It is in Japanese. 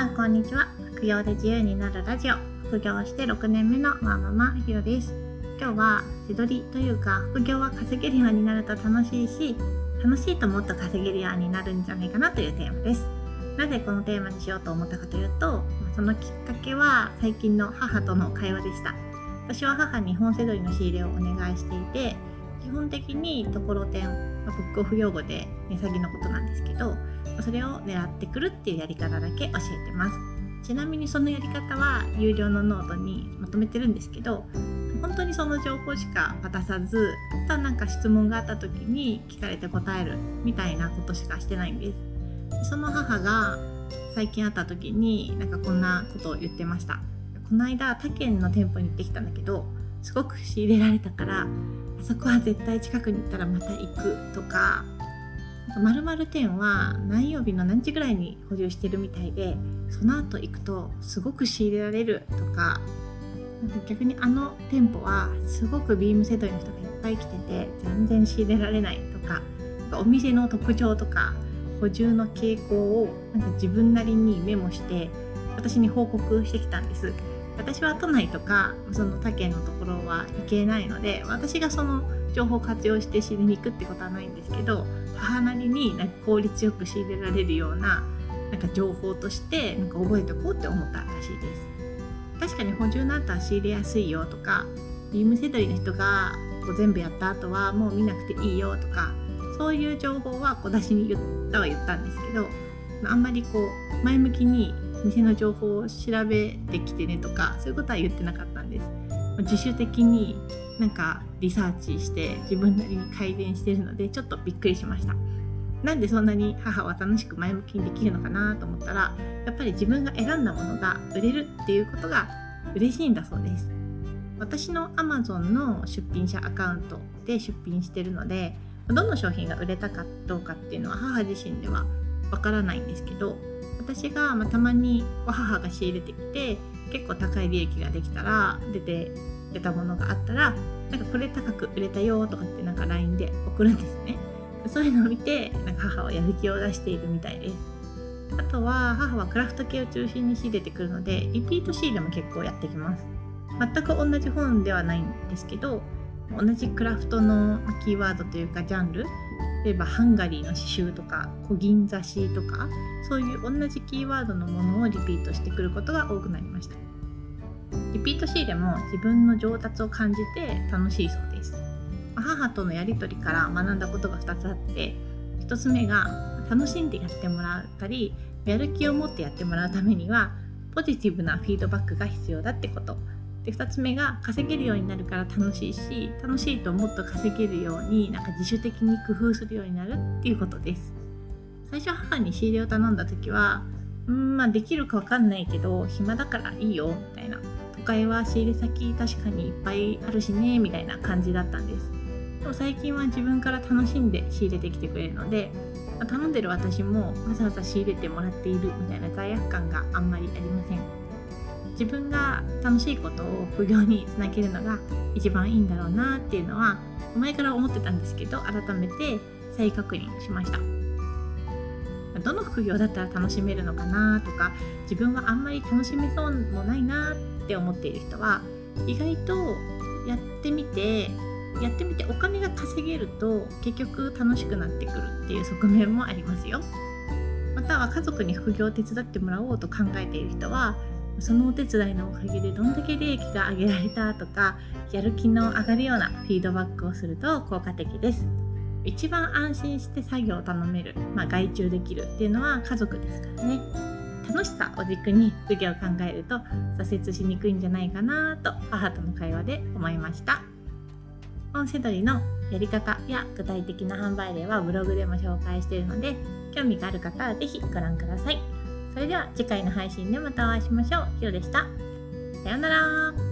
さんこんにちは。副業で自由になるラジオ。副業して6年目のワーママひろです。今日は自撮りというか副業は稼げるようになると楽しいし楽しいともっと稼げるようになるんじゃないかなというテーマです。なぜこのテーマにしようと思ったかというとそのきっかけは最近の母との会話でした。私は母に本セドリの仕入れをお願いしていて基本的にところてん、まブックオフ用語で値下げのことなんですけどそれを狙ってくるっていうやり方だけ教えてます。ちなみにそのやり方は有料のノートにまとめてるんですけど本当にその情報しか渡さずただなんか質問があった時に聞かれて答えるみたいなことしかしてないんです。その母が最近会った時になんかこんなことを言ってました。この間他県の店舗に行ってきたんだけどすごく仕入れられたからあそこは絶対近くに行ったらまた行くとかまるまる店は何曜日の何時ぐらいに補充してるみたいでその後行くとすごく仕入れられるとか逆にあの店舗はすごくビームセットの人がいっぱい来てて全然仕入れられないとかお店の特徴とか補充の傾向をなんか自分なりにメモして私に報告してきたんです。私は都内とかその他県のところは行けないので私がその情報を活用して仕入れに行くってことはないんですけど母なりになんか効率よく仕入れられるようななんか情報としてなんか覚えておこうって思ったらしいです。確かに補充の後は仕入れやすいよとかビームセドリの人がこう全部やった後はもう見なくていいよとかそういう情報は小出しに言ったは言ったんですけどあんまりこう前向きに店の情報を調べてきてねとかそういうことは言ってなかったんです。自主的になんかリサーチして自分なりに改善してるのでちょっとびっくりしました。なんでそんなに母は楽しく前向きにできるのかなと思ったらやっぱり自分が選んだものが売れるっていうことが嬉しいんだそうです。私の Amazon の出品者アカウントで出品してるのでどの商品が売れたかどうかっていうのは母自身ではわからないんですけど私がまたまに母が仕入れてきて結構高い利益ができたら出て出たものがあったらなんかこれ高く売れたよとかってなんか LINE で送るんですね。そういうのを見てなんか母はやる気を出しているみたいです。あとは母はクラフト系を中心に仕入れてくるのでリピート仕入れも結構やってきます。全く同じ本ではないんですけど同じクラフトのキーワードというかジャンル例えばハンガリーの刺繍とか小銀刺しとかそういう同じキーワードのものをリピートしてくることが多くなりました。リピート仕入れも自分の上達を感じて楽しいそうです。母とのやり取りから学んだことが2つあって1つ目が楽しんでやってもらったりやる気を持ってやってもらうためにはポジティブなフィードバックが必要だってこと。で2つ目が稼げるようになるから楽しいし楽しいともっと稼げるようになんか自主的に工夫するようになるっていうことです。最初母に仕入れを頼んだ時はうんまあできるか分かんないけど暇だからいいよみたいな。都会は仕入れ先確かにいっぱいあるしねみたいな感じだったんです。でも最近は自分から楽しんで仕入れてきてくれるので、まあ、頼んでる私もわざわざ仕入れてもらっているみたいな罪悪感があんまりありません。自分が楽しいことを副業につなげるのが一番いいんだろうなっていうのは前から思ってたんですけど改めて再確認しました。どの副業だったら楽しめるのかなとか自分はあんまり楽しめそうもないなって思っている人は意外とやってみてやってみてお金が稼げると結局楽しくなってくるっていう側面もありますよ。または家族に副業を手伝ってもらおうと考えている人はそのお手伝いのおかげでどんだけ利益が上げられたとかやる気の上がるようなフィードバックをすると効果的です。一番安心して作業を頼める、まあ、外注できるっていうのは家族ですからね楽しさを軸に次を考えると挫折しにくいんじゃないかなと母との会話で思いました音声取りのやり方や具体的な販売例はブログでも紹介しているので興味がある方は是非ご覧くださいそれでは次回の配信でまたお会いしましょう。ひろでした。さようなら。